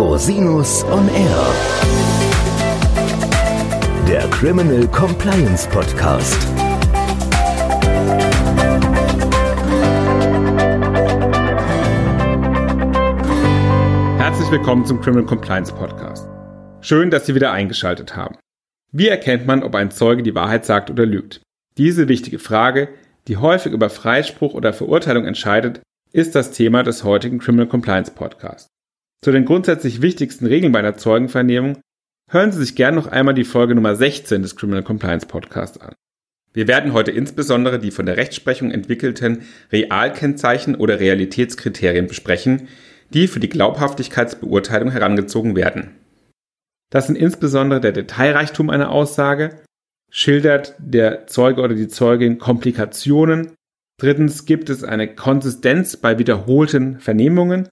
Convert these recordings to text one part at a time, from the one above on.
Rosinus on Air. Der Criminal Compliance Podcast. Herzlich willkommen zum Criminal Compliance Podcast. Schön, dass Sie wieder eingeschaltet haben. Wie erkennt man, ob ein Zeuge die Wahrheit sagt oder lügt? Diese wichtige Frage, die häufig über Freispruch oder Verurteilung entscheidet, ist das Thema des heutigen Criminal Compliance Podcasts. Zu den grundsätzlich wichtigsten Regeln bei einer Zeugenvernehmung hören Sie sich gern noch einmal die Folge Nummer 16 des Criminal Compliance Podcasts an. Wir werden heute insbesondere die von der Rechtsprechung entwickelten Realkennzeichen oder Realitätskriterien besprechen, die für die Glaubhaftigkeitsbeurteilung herangezogen werden. Das sind insbesondere der Detailreichtum einer Aussage, schildert der Zeuge oder die Zeugin Komplikationen, drittens gibt es eine Konsistenz bei wiederholten Vernehmungen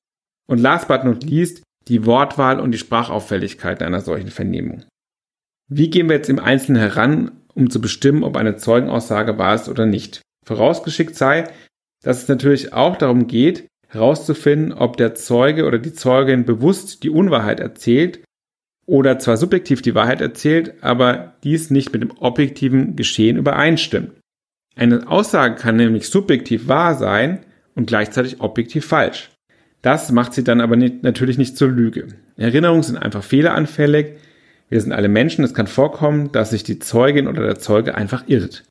und last but not least die Wortwahl und die Sprachauffälligkeit einer solchen Vernehmung. Wie gehen wir jetzt im Einzelnen heran, um zu bestimmen, ob eine Zeugenaussage wahr ist oder nicht? Vorausgeschickt sei, dass es natürlich auch darum geht, herauszufinden, ob der Zeuge oder die Zeugin bewusst die Unwahrheit erzählt oder zwar subjektiv die Wahrheit erzählt, aber dies nicht mit dem objektiven Geschehen übereinstimmt. Eine Aussage kann nämlich subjektiv wahr sein und gleichzeitig objektiv falsch. Das macht sie dann aber nicht, natürlich nicht zur Lüge. Erinnerungen sind einfach fehleranfällig. Wir sind alle Menschen. Es kann vorkommen, dass sich die Zeugin oder der Zeuge einfach irrt.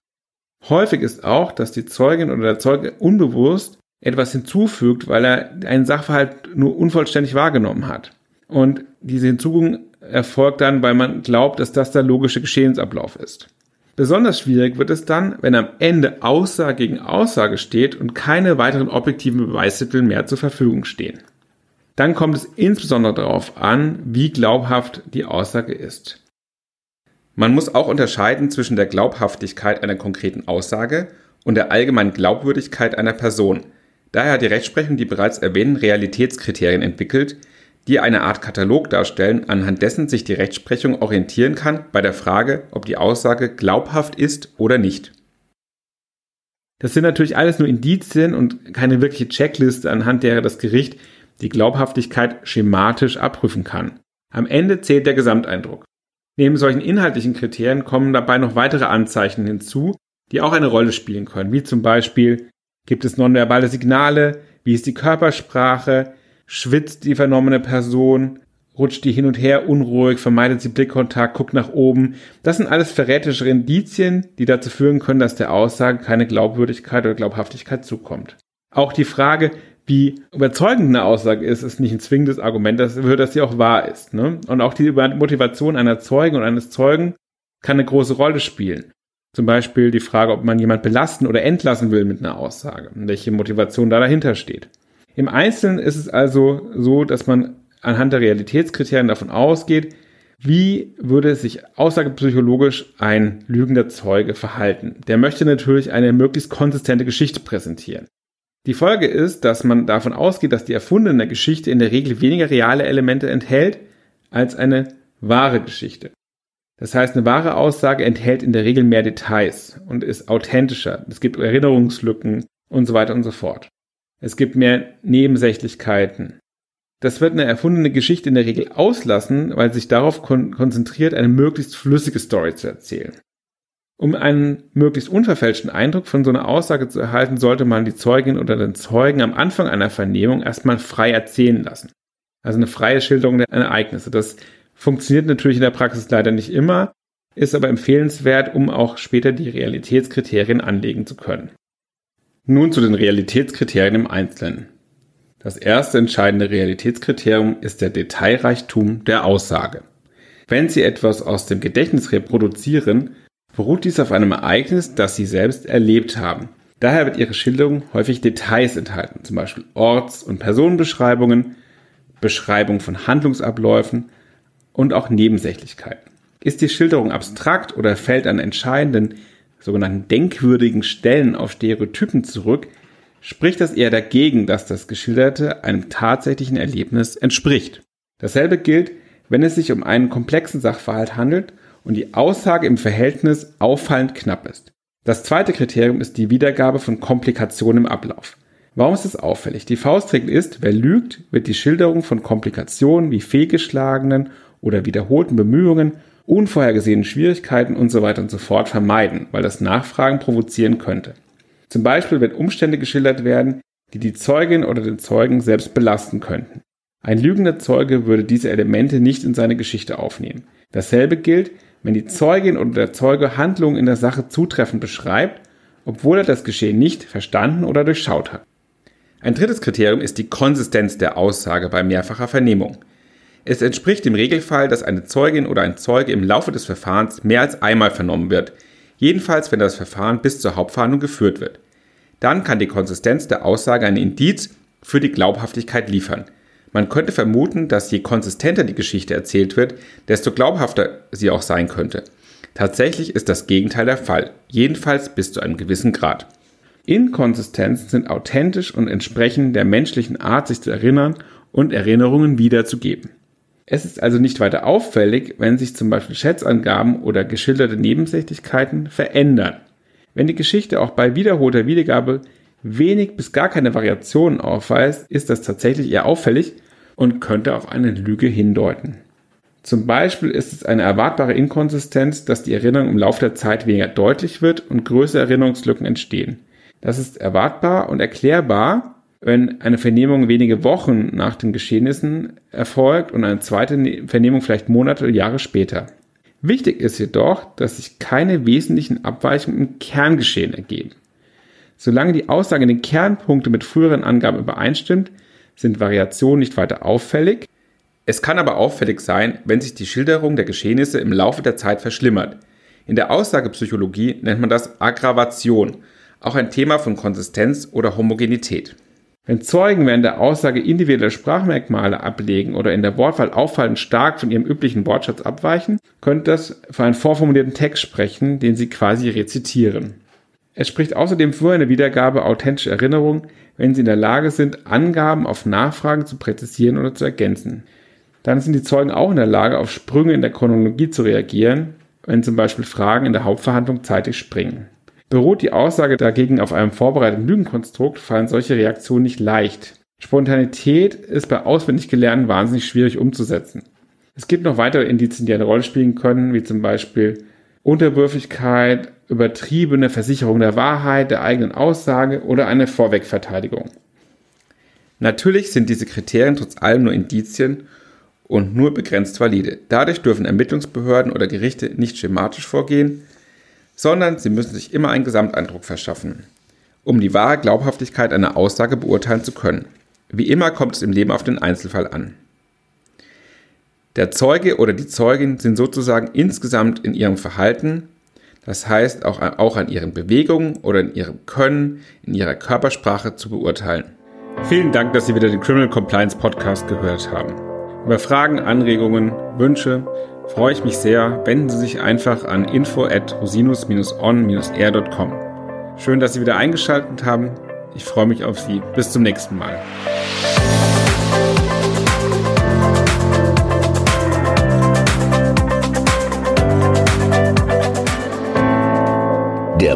Häufig ist auch, dass die Zeugin oder der Zeuge unbewusst etwas hinzufügt, weil er einen Sachverhalt nur unvollständig wahrgenommen hat. Und diese Hinzufügung erfolgt dann, weil man glaubt, dass das der logische Geschehensablauf ist. Besonders schwierig wird es dann, wenn am Ende Aussage gegen Aussage steht und keine weiteren objektiven Beweismittel mehr zur Verfügung stehen. Dann kommt es insbesondere darauf an, wie glaubhaft die Aussage ist. Man muss auch unterscheiden zwischen der Glaubhaftigkeit einer konkreten Aussage und der allgemeinen Glaubwürdigkeit einer Person. Daher hat die Rechtsprechung die bereits erwähnten Realitätskriterien entwickelt, die eine Art Katalog darstellen, anhand dessen sich die Rechtsprechung orientieren kann bei der Frage, ob die Aussage glaubhaft ist oder nicht. Das sind natürlich alles nur Indizien und keine wirkliche Checkliste, anhand derer das Gericht die Glaubhaftigkeit schematisch abprüfen kann. Am Ende zählt der Gesamteindruck. Neben solchen inhaltlichen Kriterien kommen dabei noch weitere Anzeichen hinzu, die auch eine Rolle spielen können, wie zum Beispiel gibt es nonverbale Signale, wie ist die Körpersprache, schwitzt die vernommene Person, rutscht die hin und her unruhig, vermeidet sie Blickkontakt, guckt nach oben. Das sind alles verräterische Indizien, die dazu führen können, dass der Aussage keine Glaubwürdigkeit oder Glaubhaftigkeit zukommt. Auch die Frage, wie überzeugend eine Aussage ist, ist nicht ein zwingendes Argument dafür, dass sie auch wahr ist. Ne? Und auch die Motivation einer Zeugen und eines Zeugen kann eine große Rolle spielen. Zum Beispiel die Frage, ob man jemand belasten oder entlassen will mit einer Aussage und welche Motivation da dahinter steht. Im Einzelnen ist es also so, dass man anhand der Realitätskriterien davon ausgeht, wie würde sich aussagepsychologisch ein lügender Zeuge verhalten? Der möchte natürlich eine möglichst konsistente Geschichte präsentieren. Die Folge ist, dass man davon ausgeht, dass die erfundene Geschichte in der Regel weniger reale Elemente enthält als eine wahre Geschichte. Das heißt, eine wahre Aussage enthält in der Regel mehr Details und ist authentischer. Es gibt Erinnerungslücken und so weiter und so fort. Es gibt mehr Nebensächlichkeiten. Das wird eine erfundene Geschichte in der Regel auslassen, weil sich darauf kon konzentriert, eine möglichst flüssige Story zu erzählen. Um einen möglichst unverfälschten Eindruck von so einer Aussage zu erhalten, sollte man die Zeugin oder den Zeugen am Anfang einer Vernehmung erstmal frei erzählen lassen. Also eine freie Schilderung der Ereignisse. Das funktioniert natürlich in der Praxis leider nicht immer, ist aber empfehlenswert, um auch später die Realitätskriterien anlegen zu können. Nun zu den Realitätskriterien im Einzelnen. Das erste entscheidende Realitätskriterium ist der Detailreichtum der Aussage. Wenn Sie etwas aus dem Gedächtnis reproduzieren, beruht dies auf einem Ereignis, das Sie selbst erlebt haben. Daher wird Ihre Schilderung häufig Details enthalten, zum Beispiel Orts- und Personenbeschreibungen, Beschreibung von Handlungsabläufen und auch Nebensächlichkeiten. Ist die Schilderung abstrakt oder fällt an entscheidenden sogenannten denkwürdigen Stellen auf Stereotypen zurück, spricht das eher dagegen, dass das Geschilderte einem tatsächlichen Erlebnis entspricht. Dasselbe gilt, wenn es sich um einen komplexen Sachverhalt handelt und die Aussage im Verhältnis auffallend knapp ist. Das zweite Kriterium ist die Wiedergabe von Komplikationen im Ablauf. Warum ist das auffällig? Die Faustregel ist, wer lügt, wird die Schilderung von Komplikationen wie fehlgeschlagenen oder wiederholten Bemühungen, unvorhergesehenen Schwierigkeiten und so weiter und so fort vermeiden, weil das Nachfragen provozieren könnte. Zum Beispiel, wenn Umstände geschildert werden, die die Zeugin oder den Zeugen selbst belasten könnten. Ein lügender Zeuge würde diese Elemente nicht in seine Geschichte aufnehmen. Dasselbe gilt, wenn die Zeugin oder der Zeuge Handlungen in der Sache zutreffend beschreibt, obwohl er das Geschehen nicht verstanden oder durchschaut hat. Ein drittes Kriterium ist die Konsistenz der Aussage bei mehrfacher Vernehmung. Es entspricht dem Regelfall, dass eine Zeugin oder ein Zeuge im Laufe des Verfahrens mehr als einmal vernommen wird, jedenfalls wenn das Verfahren bis zur Hauptverhandlung geführt wird. Dann kann die Konsistenz der Aussage ein Indiz für die Glaubhaftigkeit liefern. Man könnte vermuten, dass je konsistenter die Geschichte erzählt wird, desto glaubhafter sie auch sein könnte. Tatsächlich ist das Gegenteil der Fall, jedenfalls bis zu einem gewissen Grad. Inkonsistenzen sind authentisch und entsprechen der menschlichen Art, sich zu erinnern und Erinnerungen wiederzugeben. Es ist also nicht weiter auffällig, wenn sich zum Beispiel Schätzangaben oder geschilderte Nebensächlichkeiten verändern. Wenn die Geschichte auch bei wiederholter Wiedergabe wenig bis gar keine Variationen aufweist, ist das tatsächlich eher auffällig und könnte auf eine Lüge hindeuten. Zum Beispiel ist es eine erwartbare Inkonsistenz, dass die Erinnerung im Laufe der Zeit weniger deutlich wird und größere Erinnerungslücken entstehen. Das ist erwartbar und erklärbar, wenn eine Vernehmung wenige Wochen nach den Geschehnissen erfolgt und eine zweite ne-, Vernehmung vielleicht Monate oder Jahre später. Wichtig ist jedoch, dass sich keine wesentlichen Abweichungen im Kerngeschehen ergeben. Solange die Aussage in den Kernpunkten mit früheren Angaben übereinstimmt, sind Variationen nicht weiter auffällig. Es kann aber auffällig sein, wenn sich die Schilderung der Geschehnisse im Laufe der Zeit verschlimmert. In der Aussagepsychologie nennt man das Aggravation, auch ein Thema von Konsistenz oder Homogenität. Wenn Zeugen während der Aussage individuelle Sprachmerkmale ablegen oder in der Wortwahl auffallend stark von ihrem üblichen Wortschatz abweichen, könnte das für einen vorformulierten Text sprechen, den sie quasi rezitieren. Es spricht außerdem für eine Wiedergabe authentischer Erinnerung, wenn sie in der Lage sind, Angaben auf Nachfragen zu präzisieren oder zu ergänzen. Dann sind die Zeugen auch in der Lage, auf Sprünge in der Chronologie zu reagieren, wenn zum Beispiel Fragen in der Hauptverhandlung zeitig springen. Beruht die Aussage dagegen auf einem vorbereiteten Lügenkonstrukt, fallen solche Reaktionen nicht leicht. Spontanität ist bei auswendig Gelernten wahnsinnig schwierig umzusetzen. Es gibt noch weitere Indizien, die eine Rolle spielen können, wie zum Beispiel Unterwürfigkeit, übertriebene Versicherung der Wahrheit, der eigenen Aussage oder eine Vorwegverteidigung. Natürlich sind diese Kriterien trotz allem nur Indizien und nur begrenzt valide. Dadurch dürfen Ermittlungsbehörden oder Gerichte nicht schematisch vorgehen, sondern sie müssen sich immer einen Gesamteindruck verschaffen, um die wahre Glaubhaftigkeit einer Aussage beurteilen zu können. Wie immer kommt es im Leben auf den Einzelfall an. Der Zeuge oder die Zeugin sind sozusagen insgesamt in ihrem Verhalten, das heißt auch, auch an ihren Bewegungen oder in ihrem Können, in ihrer Körpersprache zu beurteilen. Vielen Dank, dass Sie wieder den Criminal Compliance Podcast gehört haben. Über Fragen, Anregungen, Wünsche freue ich mich sehr. Wenden Sie sich einfach an info at rosinus-on-air.com. Schön, dass Sie wieder eingeschaltet haben. Ich freue mich auf Sie. Bis zum nächsten Mal.